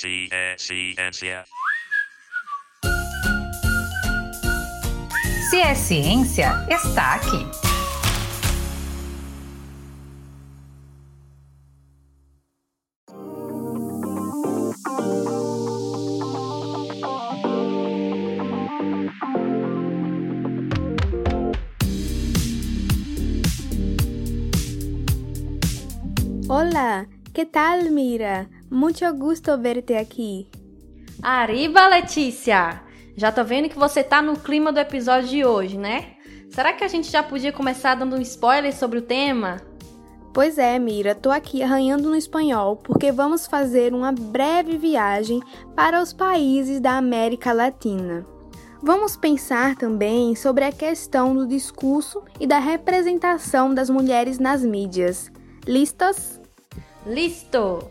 C é ciência. Se é ciência, está aqui. Hola, ¿qué tal, Mira? Mucho gusto verte aqui. Arriba, Letícia! Já tô vendo que você tá no clima do episódio de hoje, né? Será que a gente já podia começar dando um spoiler sobre o tema? Pois é, Mira, tô aqui arranhando no espanhol porque vamos fazer uma breve viagem para os países da América Latina. Vamos pensar também sobre a questão do discurso e da representação das mulheres nas mídias. Listos? Listo!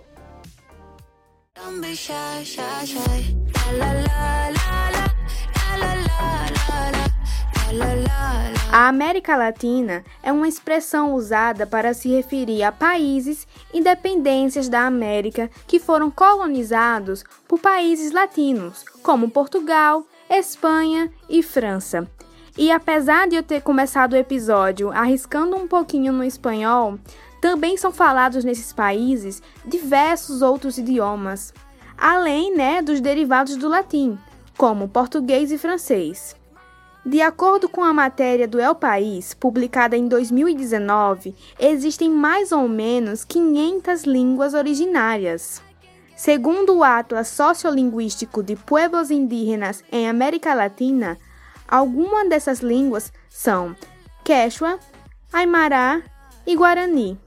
A América Latina é uma expressão usada para se referir a países e dependências da América que foram colonizados por países latinos, como Portugal, Espanha e França. E apesar de eu ter começado o episódio arriscando um pouquinho no espanhol, também são falados nesses países diversos outros idiomas, além né, dos derivados do latim, como português e francês. De acordo com a matéria do El País, publicada em 2019, existem mais ou menos 500 línguas originárias. Segundo o Atlas Sociolinguístico de Pueblos Indígenas em América Latina, algumas dessas línguas são Quechua, Aymara e Guarani.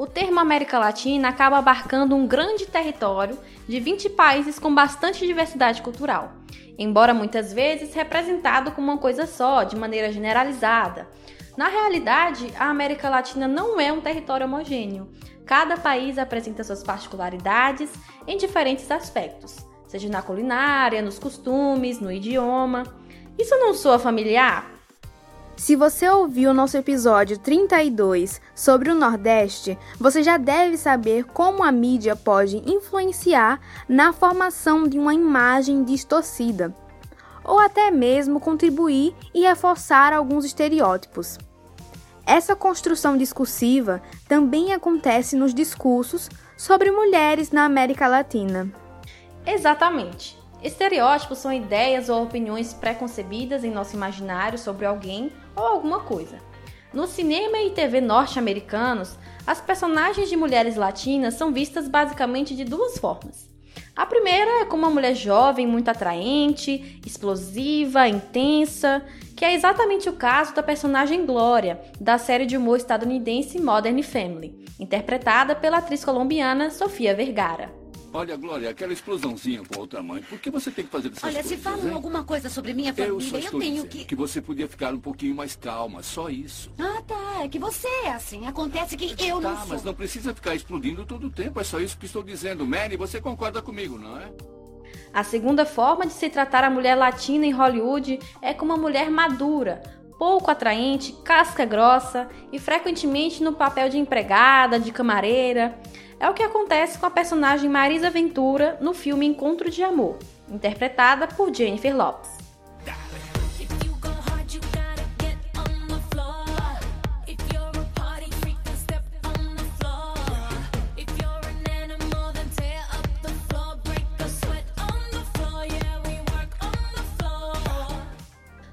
O termo América Latina acaba abarcando um grande território de 20 países com bastante diversidade cultural, embora muitas vezes representado como uma coisa só, de maneira generalizada. Na realidade, a América Latina não é um território homogêneo. Cada país apresenta suas particularidades em diferentes aspectos, seja na culinária, nos costumes, no idioma. Isso não soa familiar? Se você ouviu o nosso episódio 32 sobre o Nordeste, você já deve saber como a mídia pode influenciar na formação de uma imagem distorcida, ou até mesmo contribuir e reforçar alguns estereótipos. Essa construção discursiva também acontece nos discursos sobre mulheres na América Latina. Exatamente. Estereótipos são ideias ou opiniões preconcebidas em nosso imaginário sobre alguém ou alguma coisa. No cinema e TV norte-americanos, as personagens de mulheres latinas são vistas basicamente de duas formas. A primeira é como uma mulher jovem, muito atraente, explosiva, intensa, que é exatamente o caso da personagem Glória, da série de humor estadunidense Modern Family, interpretada pela atriz colombiana Sofia Vergara. Olha, Glória, aquela explosãozinha com outra mãe, por que você tem que fazer essas Olha, coisas? se falam hein? alguma coisa sobre minha Eu família, só eu, estou tenho dizendo que... que você podia ficar um pouquinho mais calma, só isso. Ah, tá. É que você é assim. Acontece que eu não tá, sou. mas não precisa ficar explodindo todo o tempo, é só isso que estou dizendo. Manny, você concorda comigo, não é? A segunda forma de se tratar a mulher latina em Hollywood é como uma mulher madura, pouco atraente, casca grossa e frequentemente no papel de empregada, de camareira. É o que acontece com a personagem Marisa Ventura no filme Encontro de Amor, interpretada por Jennifer floor.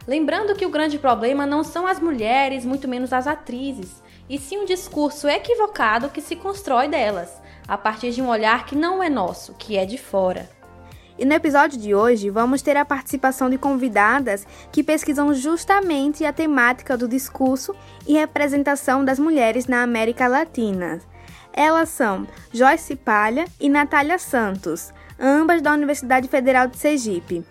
Lembrando que o grande problema não são as mulheres, muito menos as atrizes, e sim um discurso equivocado que se constrói delas, a partir de um olhar que não é nosso, que é de fora. E no episódio de hoje vamos ter a participação de convidadas que pesquisam justamente a temática do discurso e representação das mulheres na América Latina. Elas são Joyce Palha e Natália Santos, ambas da Universidade Federal de Sergipe.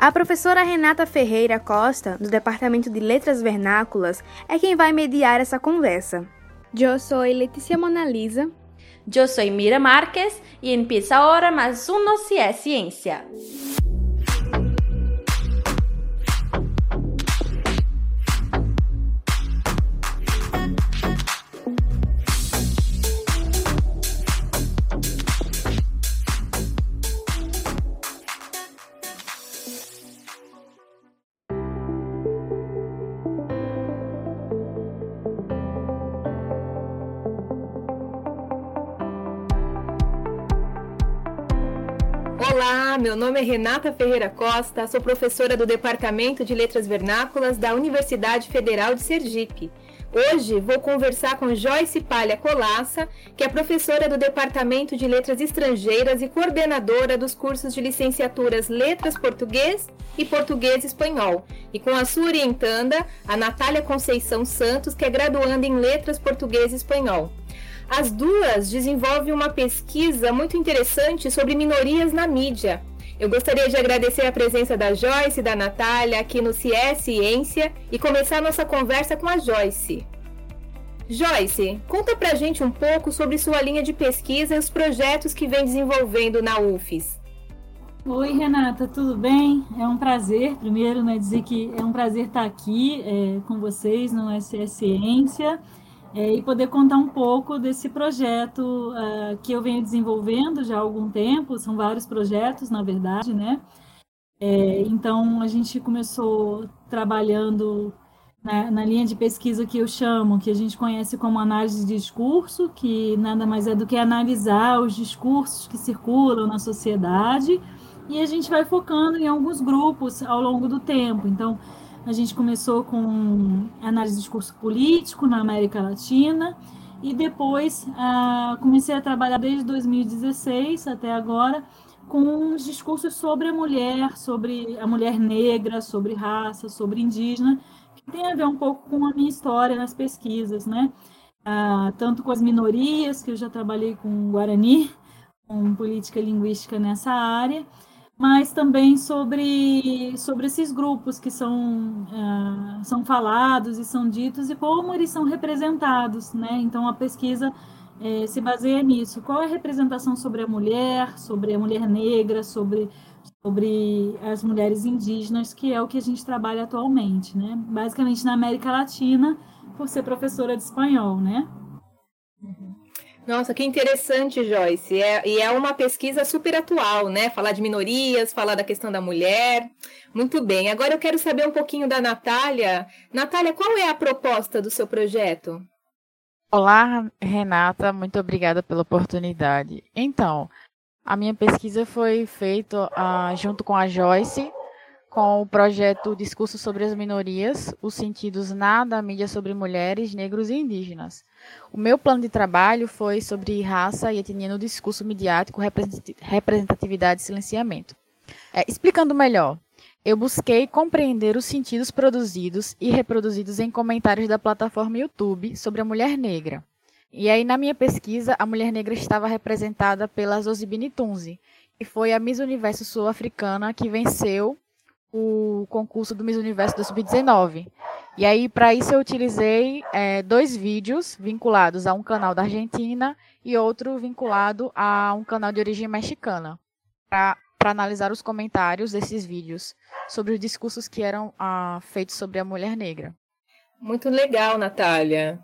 A professora Renata Ferreira Costa, do Departamento de Letras Vernáculas, é quem vai mediar essa conversa. Eu sou Letícia Monalisa. Eu sou Mira Marques e empieza agora mais um No Se é Ciência. É Renata Ferreira Costa, sou professora do Departamento de Letras Vernáculas da Universidade Federal de Sergipe. Hoje vou conversar com Joyce Palha Colassa, que é professora do Departamento de Letras Estrangeiras e coordenadora dos cursos de licenciaturas Letras Português e Português Espanhol, e com a sua orientanda, a Natália Conceição Santos, que é graduanda em Letras Português e Espanhol. As duas desenvolvem uma pesquisa muito interessante sobre minorias na mídia. Eu gostaria de agradecer a presença da Joyce e da Natália aqui no CIE Ciência e começar nossa conversa com a Joyce. Joyce, conta pra gente um pouco sobre sua linha de pesquisa e os projetos que vem desenvolvendo na UFES. Oi, Renata, tudo bem? É um prazer, primeiro, né, dizer que é um prazer estar aqui é, com vocês no SE Ciência é, e poder contar um pouco desse projeto uh, que eu venho desenvolvendo já há algum tempo, são vários projetos, na verdade, né? É, então, a gente começou trabalhando na, na, linha de pesquisa que eu chamo, que a gente conhece como análise de discurso, que nada mais é do que analisar os discursos que circulam na sociedade, e a gente vai focando em alguns grupos ao longo do tempo. Então, a gente começou com análise de discurso político na América Latina e depois ah, comecei a trabalhar desde 2016 até agora com os discursos sobre a mulher, sobre a mulher negra, sobre raça, sobre indígena, que tem a ver um pouco com a minha história nas pesquisas, né? Ah, tanto com as minorias, que eu já trabalhei com Guarani, com política linguística nessa área, mas também sobre, sobre esses grupos que são, uh, são falados e são ditos e como eles são representados, né? Então a pesquisa eh, se baseia nisso. Qual é a representação sobre a mulher, sobre a mulher negra, sobre, sobre as mulheres indígenas, que é o que a gente trabalha atualmente, né? Basicamente na América Latina, por ser professora de espanhol, né? Nossa, que interessante, Joyce. É, e é uma pesquisa super atual, né? Falar de minorias, falar da questão da mulher. Muito bem. Agora eu quero saber um pouquinho da Natália. Natália, qual é a proposta do seu projeto? Olá, Renata. Muito obrigada pela oportunidade. Então, a minha pesquisa foi feita uh, junto com a Joyce com o projeto Discurso sobre as Minorias, os sentidos na da mídia sobre mulheres, negros e indígenas. O meu plano de trabalho foi sobre raça e etnia no discurso midiático, representatividade e silenciamento. É, explicando melhor, eu busquei compreender os sentidos produzidos e reproduzidos em comentários da plataforma YouTube sobre a mulher negra. E aí, na minha pesquisa, a mulher negra estava representada pela Zozibini Tunzi, que foi a Miss Universo Sul-Africana que venceu o concurso do Miss Universo 2019. E aí, para isso, eu utilizei é, dois vídeos vinculados a um canal da Argentina e outro vinculado a um canal de origem mexicana, para analisar os comentários desses vídeos sobre os discursos que eram ah, feitos sobre a mulher negra. Muito legal, Natália.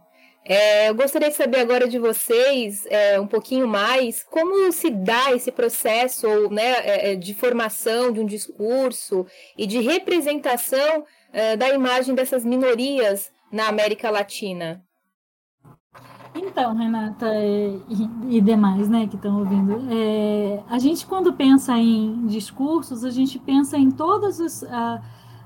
É, eu gostaria de saber agora de vocês é, um pouquinho mais como se dá esse processo né, é, é, de formação de um discurso e de representação é, da imagem dessas minorias na América Latina. Então, Renata e, e demais, né, que estão ouvindo, é, a gente quando pensa em discursos, a gente pensa em todos os, a,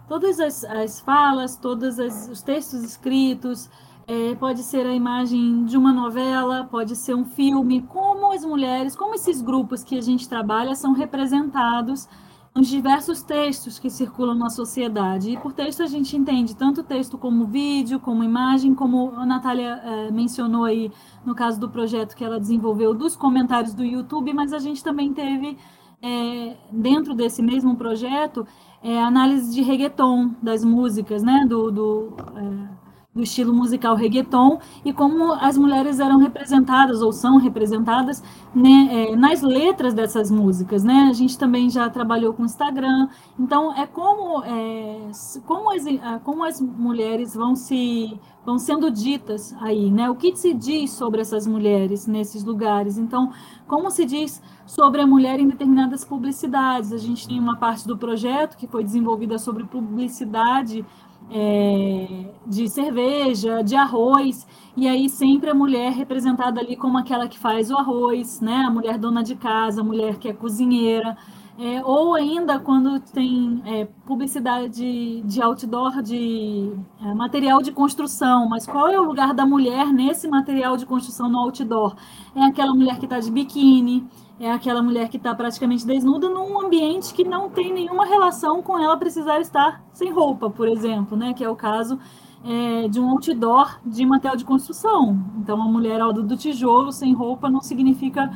todas as, as falas, todos as, os textos escritos, é, pode ser a imagem de uma novela, pode ser um filme, como as mulheres, como esses grupos que a gente trabalha são representados nos diversos textos que circulam na sociedade. E por texto a gente entende tanto texto como vídeo, como imagem, como a Natália é, mencionou aí no caso do projeto que ela desenvolveu dos comentários do YouTube, mas a gente também teve é, dentro desse mesmo projeto é, análise de reggaeton das músicas, né, do, do é, do estilo musical reggaeton e como as mulheres eram representadas ou são representadas né, é, nas letras dessas músicas, né? A gente também já trabalhou com Instagram, então é como é, como, as, como as mulheres vão se vão sendo ditas aí, né? O que se diz sobre essas mulheres nesses lugares? Então, como se diz sobre a mulher em determinadas publicidades? A gente tem uma parte do projeto que foi desenvolvida sobre publicidade é, de cerveja, de arroz, e aí sempre a mulher representada ali como aquela que faz o arroz, né? A mulher dona de casa, a mulher que é cozinheira. É, ou ainda quando tem é, publicidade de, outdoor de é, material de construção, mas qual é o lugar da mulher nesse material de construção no outdoor? É aquela mulher que está de biquíni, é aquela mulher que está praticamente desnuda num ambiente que não tem nenhuma relação com ela precisar estar sem roupa, por exemplo, né? Que é o caso é, de um outdoor de material de construção. Então, uma mulher ao do tijolo sem roupa não significa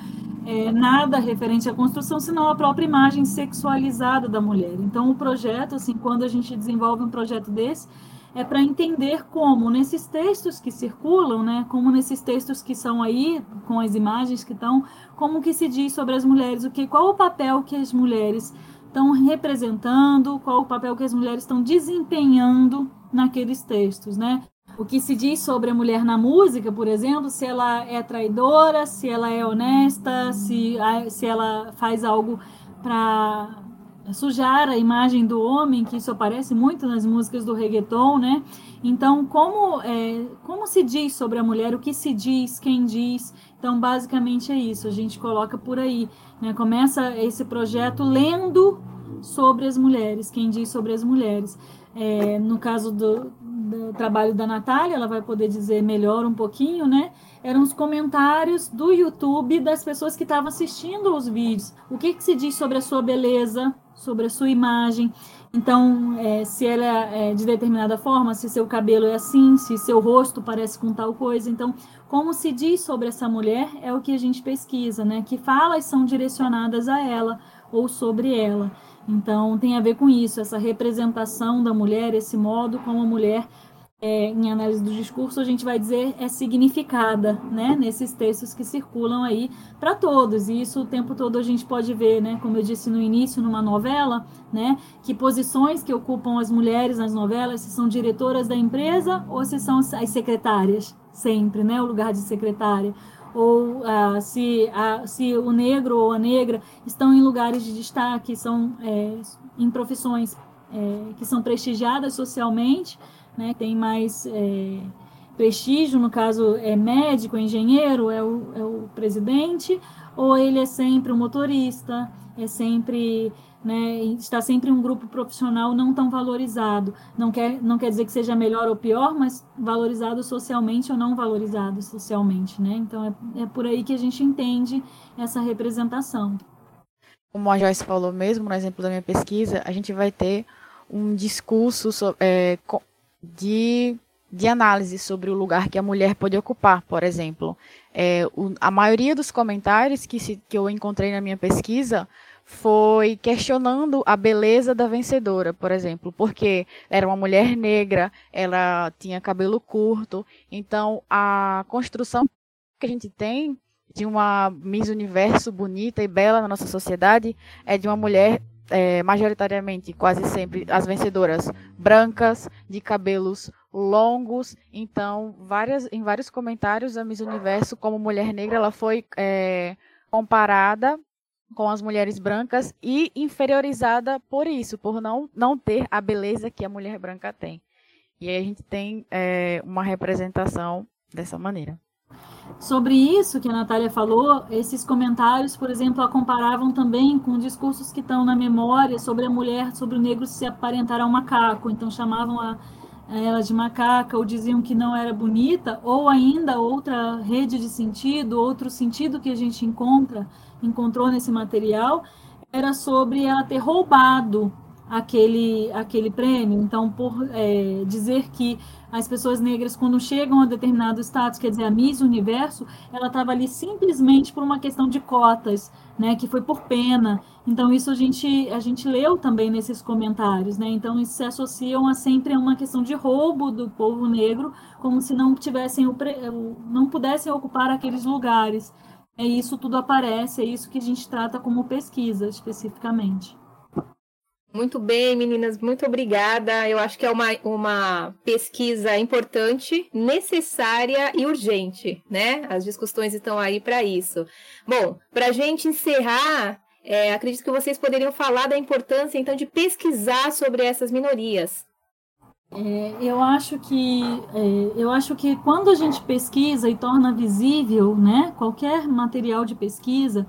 é, nada referente à construção, senão a própria imagem sexualizada da mulher. Então, o projeto, assim, quando a gente desenvolve um projeto desse, é para entender como nesses textos que circulam, né, como nesses textos que são aí com as imagens que estão, como que se diz sobre as mulheres, o que, qual o papel que as mulheres estão representando, qual o papel que as mulheres estão desempenhando naqueles textos, né? O que se diz sobre a mulher na música, por exemplo, se ela é traidora, se ela é honesta, se, se ela faz algo para sujar a imagem do homem, que isso aparece muito nas músicas do reggaeton, né? Então, como, é, como se diz sobre a mulher, o que se diz, quem diz? Então, basicamente é isso, a gente coloca por aí, né? Começa esse projeto lendo sobre as mulheres, quem diz sobre as mulheres. É, no caso do, do trabalho da Natália, ela vai poder dizer melhor um pouquinho, né? Eram os comentários do YouTube das pessoas que estavam assistindo os vídeos. O que, que se diz sobre a sua beleza, sobre a sua imagem. Então, é, se ela é de determinada forma, se seu cabelo é assim, se seu rosto parece com tal coisa. Então, como se diz sobre essa mulher é o que a gente pesquisa, né? Que falas são direcionadas a ela ou sobre ela. Então, tem a ver com isso, essa representação da mulher, esse modo como a mulher, é, em análise do discurso, a gente vai dizer é significada, né, nesses textos que circulam aí para todos. E isso o tempo todo a gente pode ver, né, como eu disse no início, numa novela, né, que posições que ocupam as mulheres nas novelas, se são diretoras da empresa ou se são as secretárias, sempre, né, o lugar de secretária ou uh, se, uh, se o negro ou a negra estão em lugares de destaque, são é, em profissões é, que são prestigiadas socialmente, né, tem mais é, prestígio, no caso é médico, engenheiro, é o, é o presidente, ou ele é sempre um motorista, é sempre né, está sempre um grupo profissional não tão valorizado. Não quer, não quer dizer que seja melhor ou pior, mas valorizado socialmente ou não valorizado socialmente. Né? Então, é, é por aí que a gente entende essa representação. Como a Joyce falou mesmo, no exemplo da minha pesquisa, a gente vai ter um discurso é, de, de análise sobre o lugar que a mulher pode ocupar, por exemplo. É, o, a maioria dos comentários que, se, que eu encontrei na minha pesquisa foi questionando a beleza da vencedora, por exemplo, porque era uma mulher negra, ela tinha cabelo curto, então a construção que a gente tem de uma Miss Universo bonita e bela na nossa sociedade é de uma mulher é, majoritariamente, quase sempre, as vencedoras brancas, de cabelos longos. Então, várias, em vários comentários, a Miss Universo, como mulher negra, ela foi é, comparada com as mulheres brancas e inferiorizada por isso, por não, não ter a beleza que a mulher branca tem. E aí a gente tem é, uma representação dessa maneira. Sobre isso que a Natália falou, esses comentários, por exemplo, a comparavam também com discursos que estão na memória sobre a mulher, sobre o negro se aparentar a um macaco. Então chamavam a, ela de macaca, ou diziam que não era bonita, ou ainda outra rede de sentido, outro sentido que a gente encontra encontrou nesse material era sobre ela ter roubado aquele, aquele prêmio. Então, por é, dizer que as pessoas negras, quando chegam a determinado status, quer dizer, a Miss Universo, ela estava ali simplesmente por uma questão de cotas, né, que foi por pena. Então, isso a gente, a gente leu também nesses comentários. Né? Então, isso se associam a sempre a uma questão de roubo do povo negro, como se não tivessem o, não pudessem ocupar aqueles lugares. É isso tudo aparece, é isso que a gente trata como pesquisa especificamente. Muito bem, meninas, muito obrigada. Eu acho que é uma, uma pesquisa importante, necessária e urgente, né? As discussões estão aí para isso. Bom, para a gente encerrar, é, acredito que vocês poderiam falar da importância, então, de pesquisar sobre essas minorias. É, eu acho que é, eu acho que quando a gente pesquisa e torna visível, né, qualquer material de pesquisa,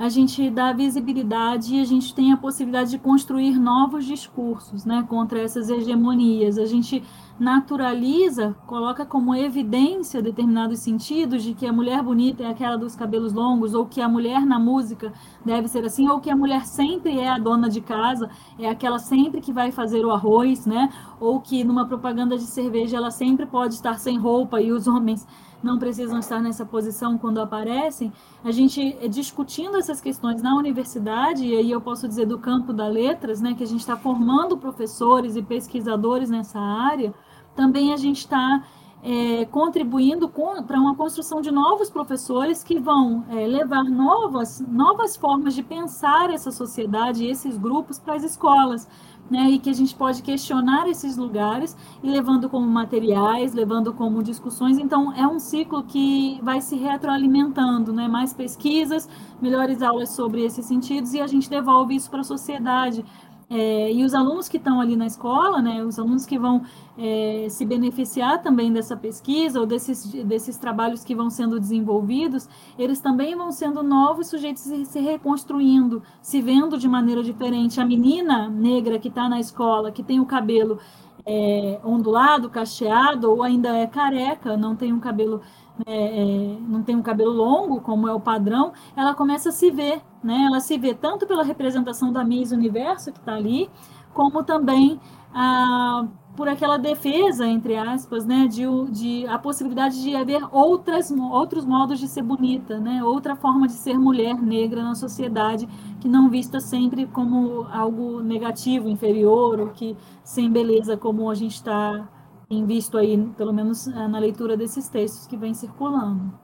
a gente dá visibilidade e a gente tem a possibilidade de construir novos discursos né, contra essas hegemonias. A gente naturaliza, coloca como evidência determinados sentidos de que a mulher bonita é aquela dos cabelos longos, ou que a mulher na música deve ser assim, ou que a mulher sempre é a dona de casa, é aquela sempre que vai fazer o arroz, né? Ou que numa propaganda de cerveja ela sempre pode estar sem roupa e os homens não precisam estar nessa posição quando aparecem, a gente eh, discutindo essas questões na universidade, e aí eu posso dizer do campo da letras, né, que a gente está formando professores e pesquisadores nessa área, também a gente está é, contribuindo para uma construção de novos professores que vão é, levar novas, novas formas de pensar essa sociedade e esses grupos para as escolas né, e que a gente pode questionar esses lugares e levando como materiais, levando como discussões. Então, é um ciclo que vai se retroalimentando, né, mais pesquisas, melhores aulas sobre esses sentidos e a gente devolve isso para a sociedade. É, e os alunos que estão ali na escola, né, os alunos que vão é, se beneficiar também dessa pesquisa ou desses, desses trabalhos que vão sendo desenvolvidos, eles também vão sendo novos sujeitos se reconstruindo, se vendo de maneira diferente. A menina negra que está na escola, que tem o cabelo é, ondulado, cacheado, ou ainda é careca, não tem um cabelo é, é, não tem um cabelo longo, como é o padrão, ela começa a se ver, né? Ela se vê tanto pela representação da Miss Universo que está ali, como também ah, por aquela defesa, entre aspas, né, de, de a possibilidade de haver outras, outros modos de ser bonita, né, outra forma de ser mulher negra na sociedade, que não vista sempre como algo negativo, inferior, ou que sem beleza, como a gente está tem visto aí, pelo menos eh, na leitura desses textos que vem circulando.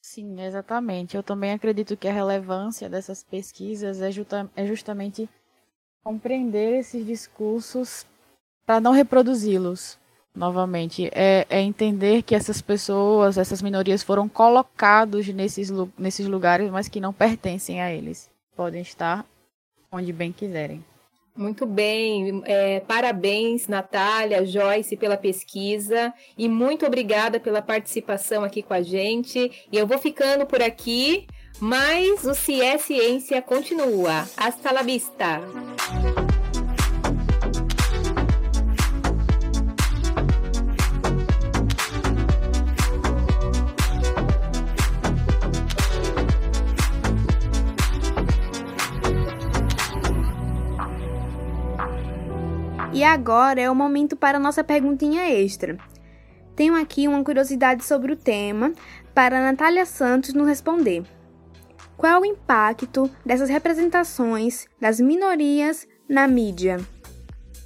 Sim, exatamente. Eu também acredito que a relevância dessas pesquisas é, justa é justamente compreender esses discursos para não reproduzi-los novamente. É, é, entender que essas pessoas, essas minorias foram colocados nesses, nesses lugares, mas que não pertencem a eles. Podem estar onde bem quiserem. Muito bem, é, parabéns Natália, Joyce pela pesquisa e muito obrigada pela participação aqui com a gente. E eu vou ficando por aqui, mas o CIE Ciência continua. Hasta la vista! E agora é o momento para nossa perguntinha extra. Tenho aqui uma curiosidade sobre o tema para a Natália Santos nos responder. Qual é o impacto dessas representações das minorias na mídia?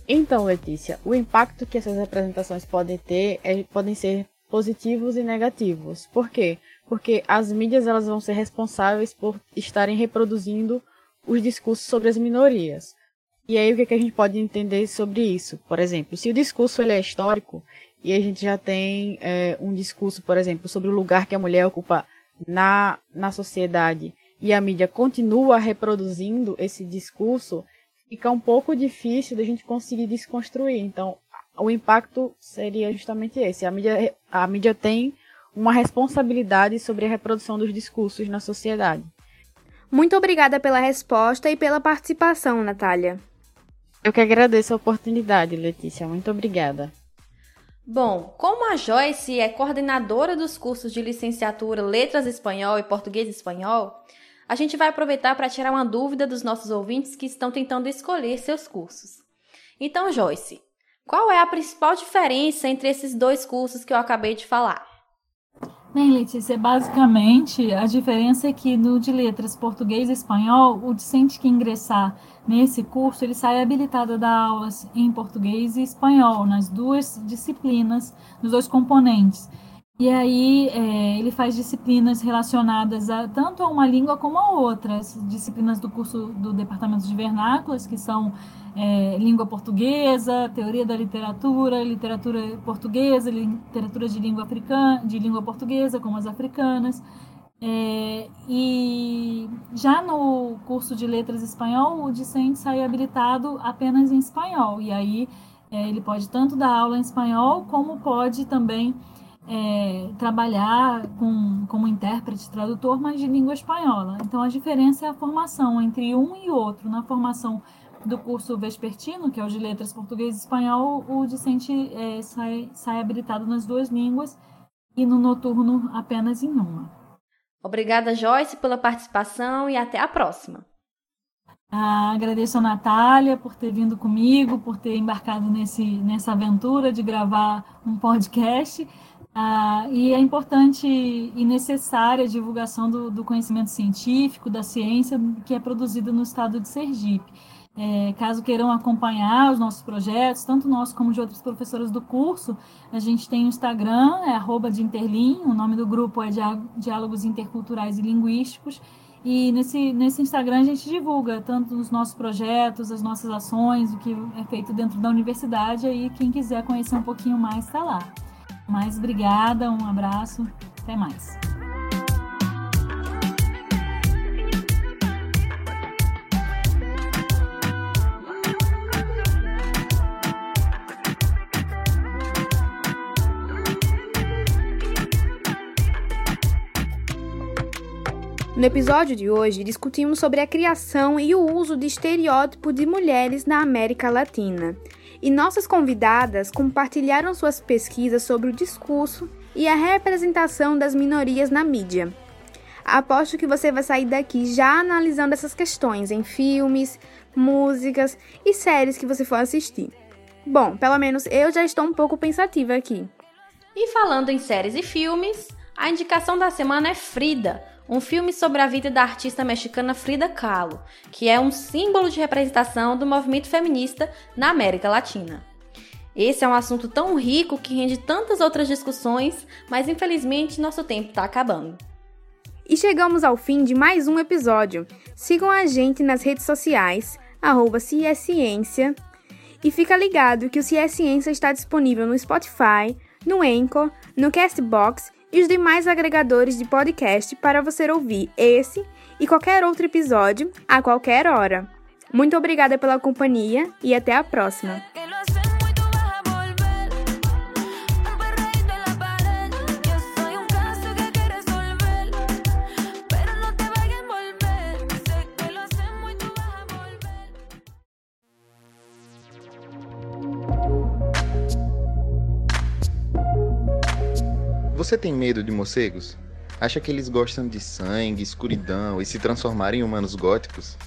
Então, Letícia, o impacto que essas representações podem ter é, podem ser positivos e negativos. Por quê? Porque as mídias elas vão ser responsáveis por estarem reproduzindo os discursos sobre as minorias. E aí o que, que a gente pode entender sobre isso? Por exemplo, se o discurso ele é histórico e a gente já tem é, um discurso, por exemplo, sobre o lugar que a mulher ocupa na, na sociedade e a mídia continua reproduzindo esse discurso, fica um pouco difícil da gente conseguir desconstruir. Então, o impacto seria justamente esse. A mídia, a mídia tem uma responsabilidade sobre a reprodução dos discursos na sociedade. Muito obrigada pela resposta e pela participação, Natália. Eu que agradeço a oportunidade, Letícia. Muito obrigada. Bom, como a Joyce é coordenadora dos cursos de licenciatura Letras Espanhol e Português Espanhol, a gente vai aproveitar para tirar uma dúvida dos nossos ouvintes que estão tentando escolher seus cursos. Então, Joyce, qual é a principal diferença entre esses dois cursos que eu acabei de falar? Bem, Letícia, basicamente a diferença é que no de letras português e espanhol, o discente que ingressar nesse curso, ele sai habilitado a dar aulas em português e espanhol, nas duas disciplinas, nos dois componentes. E aí é, ele faz disciplinas relacionadas a, tanto a uma língua como a outras, disciplinas do curso do Departamento de Vernáculas, que são é, língua portuguesa, teoria da literatura, literatura portuguesa, literatura de língua africana, de língua portuguesa, como as africanas. É, e já no curso de letras espanhol, o discente sai habilitado apenas em espanhol. E aí é, ele pode tanto dar aula em espanhol, como pode também é, trabalhar com, como intérprete, tradutor, mas de língua espanhola. Então, a diferença é a formação entre um e outro. Na formação do curso vespertino, que é o de letras português e espanhol, o discente é, sai, sai habilitado nas duas línguas e no noturno apenas em uma. Obrigada, Joyce, pela participação e até a próxima. Ah, agradeço a Natália por ter vindo comigo, por ter embarcado nesse, nessa aventura de gravar um podcast. Ah, e é importante e necessária a divulgação do, do conhecimento científico, da ciência que é produzida no estado de Sergipe. É, caso queiram acompanhar os nossos projetos, tanto nosso como de outros professores do curso, a gente tem o Instagram, é arroba de Interlim, o nome do grupo é Diálogos Interculturais e Linguísticos, e nesse, nesse Instagram a gente divulga tanto os nossos projetos, as nossas ações, o que é feito dentro da universidade, aí quem quiser conhecer um pouquinho mais está lá. Mais obrigada, um abraço, até mais. No episódio de hoje, discutimos sobre a criação e o uso de estereótipo de mulheres na América Latina. E nossas convidadas compartilharam suas pesquisas sobre o discurso e a representação das minorias na mídia. Aposto que você vai sair daqui já analisando essas questões em filmes, músicas e séries que você for assistir. Bom, pelo menos eu já estou um pouco pensativa aqui. E falando em séries e filmes, a indicação da semana é Frida, um filme sobre a vida da artista mexicana Frida Kahlo, que é um símbolo de representação do movimento feminista na América Latina. Esse é um assunto tão rico que rende tantas outras discussões, mas infelizmente nosso tempo está acabando. E chegamos ao fim de mais um episódio. Sigam a gente nas redes sociais, arroba Ciência, e fica ligado que o Ciência está disponível no Spotify, no Anchor, no Castbox e os demais agregadores de podcast para você ouvir esse e qualquer outro episódio a qualquer hora. Muito obrigada pela companhia e até a próxima. Você tem medo de morcegos? Acha que eles gostam de sangue, escuridão e se transformarem em humanos góticos?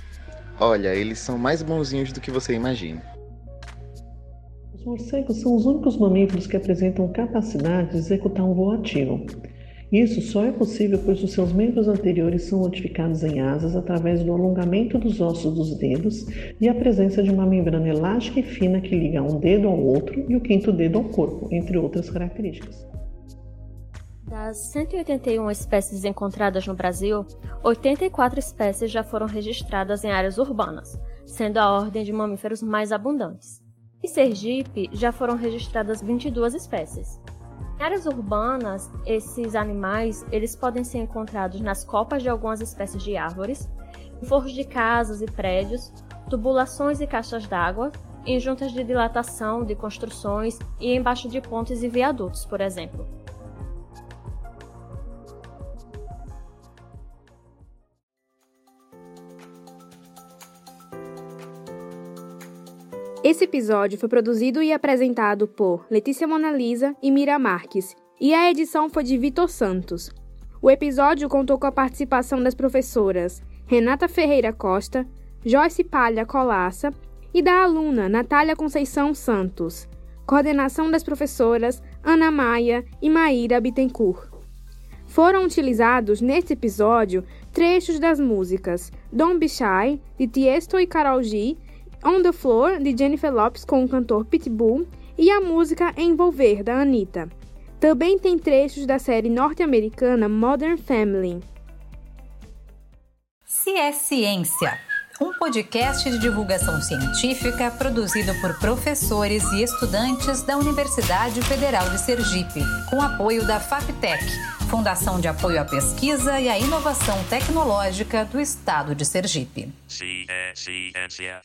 Olha, eles são mais bonzinhos do que você imagina. Os morcegos são os únicos mamíferos que apresentam capacidade de executar um voo ativo. Isso só é possível pois os seus membros anteriores são modificados em asas através do alongamento dos ossos dos dedos e a presença de uma membrana elástica e fina que liga um dedo ao outro e o quinto dedo ao corpo, entre outras características. Das 181 espécies encontradas no Brasil, 84 espécies já foram registradas em áreas urbanas, sendo a ordem de mamíferos mais abundantes. Em Sergipe, já foram registradas 22 espécies. Em áreas urbanas, esses animais eles podem ser encontrados nas copas de algumas espécies de árvores, em forros de casas e prédios, tubulações e caixas d'água, em juntas de dilatação de construções e embaixo de pontes e viadutos, por exemplo. Esse episódio foi produzido e apresentado por Letícia Monalisa e Mira Marques, e a edição foi de Vitor Santos. O episódio contou com a participação das professoras Renata Ferreira Costa, Joyce Palha Colaça e da aluna Natália Conceição Santos. Coordenação das professoras Ana Maia e Maíra Bittencourt. Foram utilizados neste episódio trechos das músicas Don't Be Shy, de Tiesto e Karol G, On the Floor, de Jennifer Lopes com o cantor Pitbull, e a música Envolver, da Anitta. Também tem trechos da série norte-americana Modern Family. Se é Ciência, um podcast de divulgação científica produzido por professores e estudantes da Universidade Federal de Sergipe, com apoio da FAPTEC, Fundação de Apoio à Pesquisa e à Inovação Tecnológica do Estado de Sergipe. Ciência.